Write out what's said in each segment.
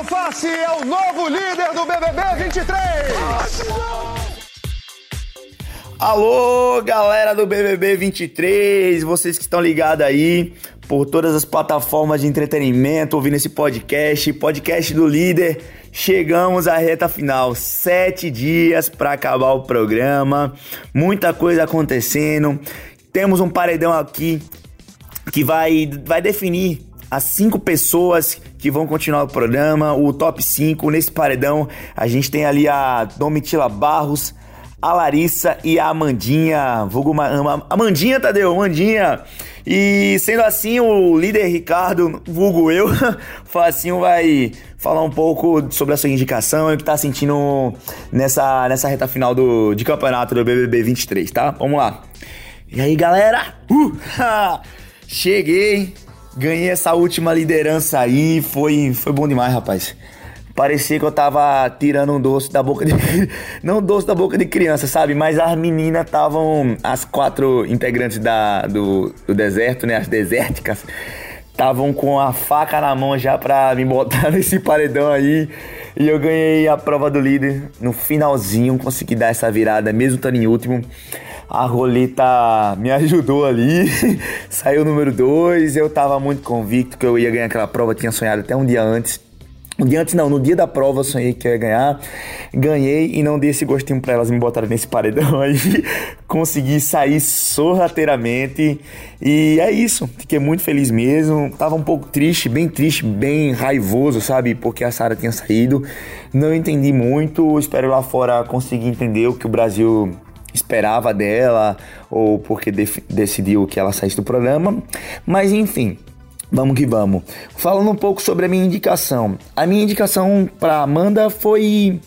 Alface é o novo líder do BBB 23. Alô, galera do BBB 23, vocês que estão ligados aí por todas as plataformas de entretenimento, ouvindo esse podcast, podcast do líder. Chegamos à reta final, sete dias para acabar o programa, muita coisa acontecendo. Temos um paredão aqui que vai, vai definir as cinco pessoas que vão continuar o programa, o top 5 nesse paredão. A gente tem ali a Domitila Barros, a Larissa e a Amandinha. Vulgo Amandinha, Tadeu, Amandinha. E sendo assim, o líder Ricardo, vulgo eu, Facinho vai falar um pouco sobre a sua indicação e o que tá sentindo nessa, nessa reta final do, de campeonato do BBB 23, tá? Vamos lá. E aí, galera? Uh, cheguei, ganhei essa última liderança aí, foi, foi bom demais, rapaz. Parecia que eu tava tirando um doce da boca de. Não doce da boca de criança, sabe? Mas as meninas estavam. As quatro integrantes da, do, do deserto, né? As desérticas. Estavam com a faca na mão já pra me botar nesse paredão aí. E eu ganhei a prova do líder no finalzinho. Consegui dar essa virada, mesmo estando em último. A roleta me ajudou ali. Saiu o número 2. Eu tava muito convicto que eu ia ganhar aquela prova. Tinha sonhado até um dia antes. Um dia antes não, no dia da prova eu sonhei que eu ia ganhar. Ganhei e não dei esse gostinho pra elas me botarem nesse paredão aí. Consegui sair sorrateiramente. E é isso. Fiquei muito feliz mesmo. Tava um pouco triste, bem triste, bem raivoso, sabe? Porque a Sara tinha saído. Não entendi muito. Espero lá fora conseguir entender o que o Brasil esperava dela ou porque decidiu que ela saísse do programa. Mas enfim, Vamos que vamos. Falando um pouco sobre a minha indicação. A minha indicação para Amanda foi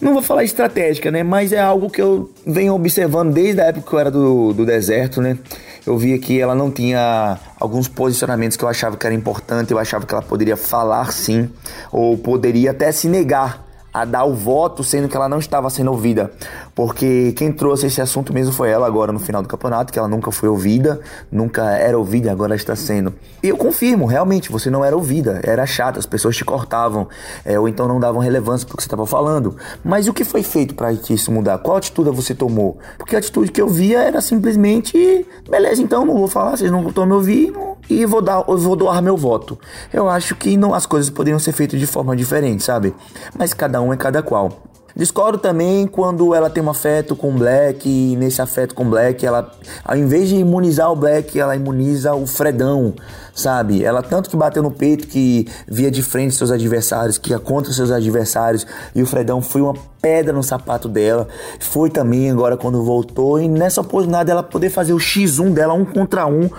não vou falar estratégica, né? Mas é algo que eu venho observando desde a época que eu era do, do deserto, né? Eu via que ela não tinha alguns posicionamentos que eu achava que era importante, eu achava que ela poderia falar sim, ou poderia até se negar a dar o voto, sendo que ela não estava sendo ouvida. Porque quem trouxe esse assunto mesmo foi ela agora no final do campeonato, que ela nunca foi ouvida, nunca era ouvida, agora está sendo. E eu confirmo, realmente, você não era ouvida, era chata, as pessoas te cortavam, é, ou então não davam relevância para o que você estava falando. Mas o que foi feito para isso mudar? Qual atitude você tomou? Porque a atitude que eu via era simplesmente, beleza, então não vou falar, vocês não estão me ouvindo e vou, dar, vou doar meu voto. Eu acho que não, as coisas poderiam ser feitas de forma diferente, sabe? Mas cada um é cada qual. Discordo também quando ela tem um afeto com o Black e nesse afeto com o Black, ela, ao invés de imunizar o Black, ela imuniza o Fredão, sabe? Ela tanto que bateu no peito que via de frente seus adversários, que ia contra seus adversários, e o Fredão foi uma pedra no sapato dela. Foi também agora quando voltou, e nessa oportunidade ela poder fazer o X1 dela, um contra um,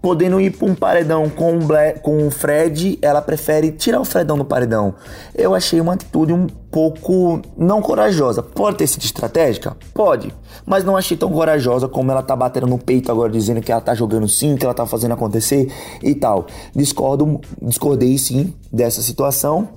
podendo ir para um paredão com o, Black, com o Fred, ela prefere tirar o Fredão do paredão. Eu achei uma atitude um pouco não corajosa. Pode ter sido estratégica? Pode. Mas não achei tão corajosa como ela tá batendo no peito agora, dizendo que ela tá jogando sim, que ela tá fazendo acontecer e tal. Discordo, discordei sim dessa situação.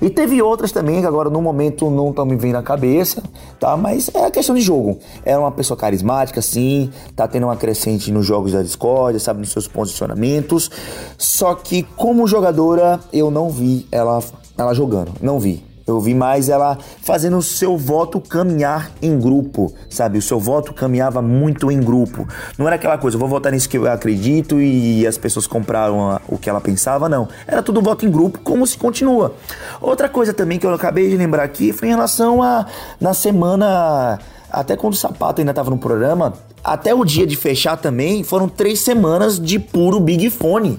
E teve outras também que agora no momento não estão me vendo na cabeça, tá? Mas é a questão de jogo. Era uma pessoa carismática, sim, tá tendo uma crescente nos jogos da Discord, sabe, nos seus posicionamentos. Só que como jogadora eu não vi ela, ela jogando, não vi. Eu vi mais ela fazendo o seu voto caminhar em grupo, sabe? O seu voto caminhava muito em grupo. Não era aquela coisa, vou votar nisso que eu acredito e as pessoas compraram o que ela pensava, não. Era tudo voto em grupo, como se continua. Outra coisa também que eu acabei de lembrar aqui foi em relação a na semana até quando o Sapato ainda estava no programa, até o dia de fechar também, foram três semanas de puro Big Fone.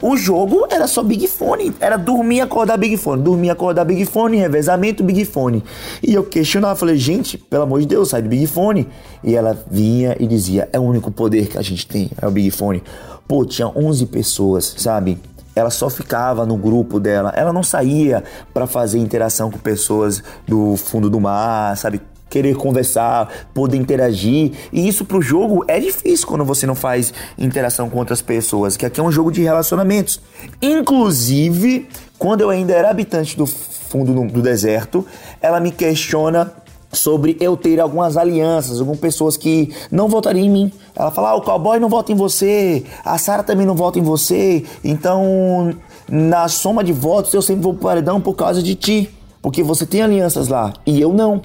O jogo era só Big Fone. Era dormir, acordar Big Fone. Dormir, acordar Big Fone, revezamento Big Fone. E eu questionava, falei, gente, pelo amor de Deus, sai do Big Fone. E ela vinha e dizia, é o único poder que a gente tem, é o Big Fone. Pô, tinha 11 pessoas, sabe? Ela só ficava no grupo dela. Ela não saía para fazer interação com pessoas do fundo do mar, sabe? Querer conversar, poder interagir. E isso pro jogo é difícil quando você não faz interação com outras pessoas, que aqui é um jogo de relacionamentos. Inclusive, quando eu ainda era habitante do fundo do deserto, ela me questiona sobre eu ter algumas alianças, algumas pessoas que não votariam em mim. Ela fala: ah, o cowboy não vota em você, a Sara também não vota em você, então na soma de votos eu sempre vou paredão por causa de ti. Porque você tem alianças lá e eu não.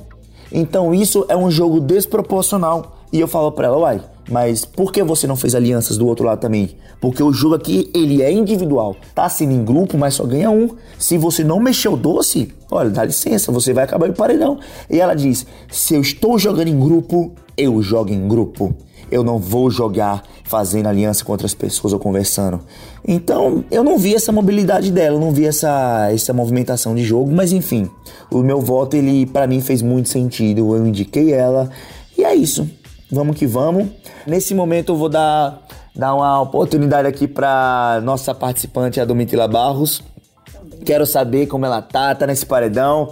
Então isso é um jogo desproporcional. E eu falo pra ela, uai, mas por que você não fez alianças do outro lado também? Porque o jogo aqui, ele é individual. Tá assim em grupo, mas só ganha um. Se você não mexer o doce, olha, dá licença, você vai acabar no paredão. E ela diz: se eu estou jogando em grupo, eu jogo em grupo. Eu não vou jogar fazendo aliança com outras pessoas ou conversando. Então, eu não vi essa mobilidade dela, eu não vi essa, essa movimentação de jogo, mas enfim, o meu voto, ele para mim fez muito sentido. Eu indiquei ela e é isso. Vamos que vamos. Nesse momento eu vou dar, dar uma oportunidade aqui para nossa participante, a Domitila Barros. Quero saber como ela tá, tá nesse paredão.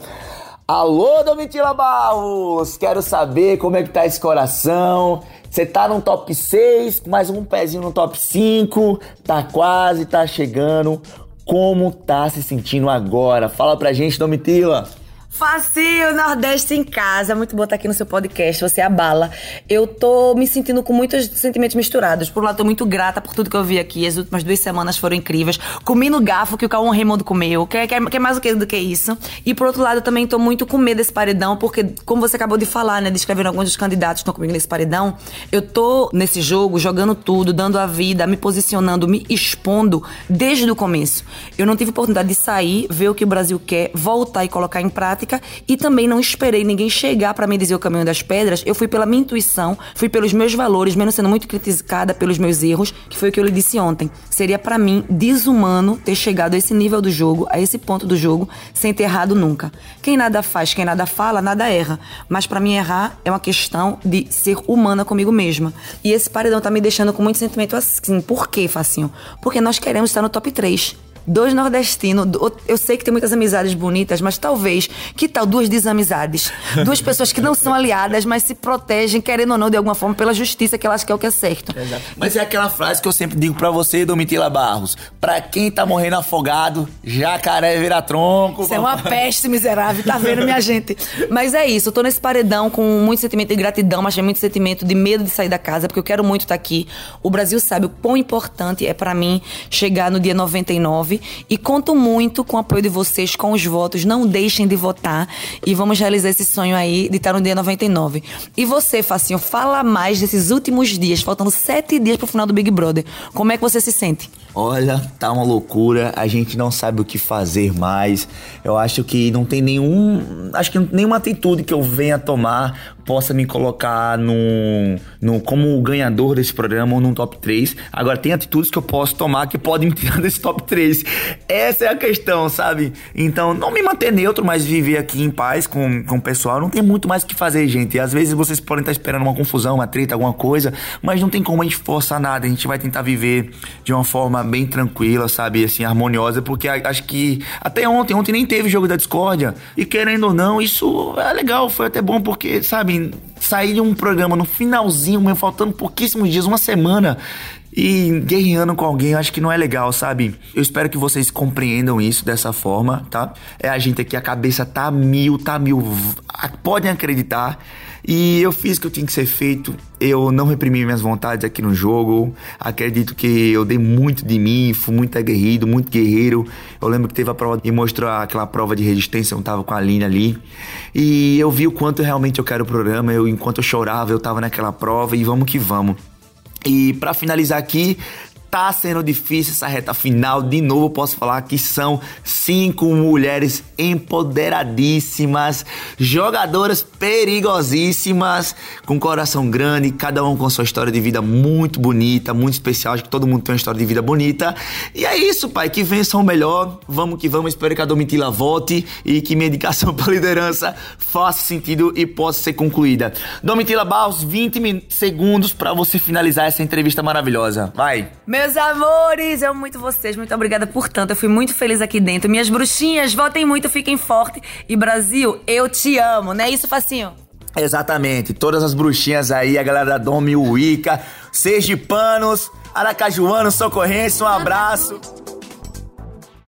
Alô, Domitila Barros! Quero saber como é que tá esse coração. Você tá no top 6, mais um pezinho no top 5, tá quase, tá chegando. Como tá se sentindo agora? Fala pra gente, Domitila. Facinho, Nordeste em casa. Muito bom estar aqui no seu podcast, você abala. Eu tô me sentindo com muitos sentimentos misturados. Por um lado, tô muito grata por tudo que eu vi aqui. As últimas duas semanas foram incríveis. Comi no garfo que o Cauã Raymond comeu. Quer, quer, quer mais o que do que isso? E por outro lado, eu também tô muito com medo desse paredão, porque, como você acabou de falar, né, descrevendo alguns dos candidatos que estão comigo nesse paredão, eu tô nesse jogo jogando tudo, dando a vida, me posicionando, me expondo desde o começo. Eu não tive oportunidade de sair, ver o que o Brasil quer, voltar e colocar em prática prática e também não esperei ninguém chegar para me dizer o caminho das pedras. Eu fui pela minha intuição, fui pelos meus valores, menos sendo muito criticada pelos meus erros, que foi o que eu lhe disse ontem. Seria para mim desumano ter chegado a esse nível do jogo, a esse ponto do jogo, sem ter errado nunca. Quem nada faz, quem nada fala, nada erra. Mas para mim errar é uma questão de ser humana comigo mesma. E esse paredão tá me deixando com muito sentimento assim. Por quê, Facinho? Porque nós queremos estar no top 3 dois nordestinos. Eu sei que tem muitas amizades bonitas, mas talvez, que tal duas desamizades? Duas pessoas que não são aliadas, mas se protegem, querendo ou não, de alguma forma, pela justiça que elas querem o que é certo. Exato. Mas é aquela frase que eu sempre digo para você, Domitila Barros. Pra quem tá morrendo afogado, jacaré vira tronco. Isso é uma peste miserável, tá vendo, minha gente? Mas é isso, eu tô nesse paredão com muito sentimento de gratidão, mas tem muito sentimento de medo de sair da casa, porque eu quero muito estar tá aqui. O Brasil sabe o quão importante é para mim chegar no dia 99 e conto muito com o apoio de vocês, com os votos. Não deixem de votar e vamos realizar esse sonho aí de estar no dia 99. E você, Facinho, fala mais desses últimos dias, faltando sete dias pro final do Big Brother. Como é que você se sente? Olha, tá uma loucura, a gente não sabe o que fazer mais. Eu acho que não tem nenhum. Acho que nenhuma atitude que eu venha tomar possa me colocar no, no como ganhador desse programa ou num top 3. Agora, tem atitudes que eu posso tomar que podem me tirar desse top 3. Essa é a questão, sabe? Então, não me manter neutro, mas viver aqui em paz com, com o pessoal. Não tem muito mais o que fazer, gente. Às vezes vocês podem estar esperando uma confusão, uma treta, alguma coisa, mas não tem como a gente forçar nada. A gente vai tentar viver de uma forma bem tranquila, sabe? Assim, harmoniosa, porque acho que até ontem, ontem nem teve jogo da discórdia. E querendo ou não, isso é legal, foi até bom, porque, sabe, sair de um programa no finalzinho, faltando pouquíssimos dias, uma semana, e guerreando com alguém, eu acho que não é legal, sabe? Eu espero que vocês compreendam isso dessa forma, tá? É a gente aqui, a cabeça tá mil, tá mil. Podem acreditar. E eu fiz o que eu tinha que ser feito. Eu não reprimi minhas vontades aqui no jogo. Acredito que eu dei muito de mim, fui muito aguerrido, muito guerreiro. Eu lembro que teve a prova e mostrou aquela prova de resistência, eu tava com a Aline ali. E eu vi o quanto realmente eu quero o programa. Eu, enquanto eu chorava, eu tava naquela prova e vamos que vamos. E para finalizar aqui, Tá sendo difícil essa reta final. De novo, posso falar que são cinco mulheres empoderadíssimas, jogadoras perigosíssimas, com coração grande, cada um com sua história de vida muito bonita, muito especial. Acho que todo mundo tem uma história de vida bonita. E é isso, pai. Que vençam o melhor. Vamos que vamos. Espero que a Domitila volte e que minha indicação para liderança faça sentido e possa ser concluída. Domitila Barros, 20 segundos para você finalizar essa entrevista maravilhosa. Vai. Meu meus amores, eu amo muito vocês. Muito obrigada por tanto. Eu fui muito feliz aqui dentro. Minhas bruxinhas, votem muito, fiquem fortes. E Brasil, eu te amo, não é isso, Facinho? Exatamente. Todas as bruxinhas aí, a galera da Domi, Wicca, Sergipanos, Aracajuanos, Socorrense, um abraço.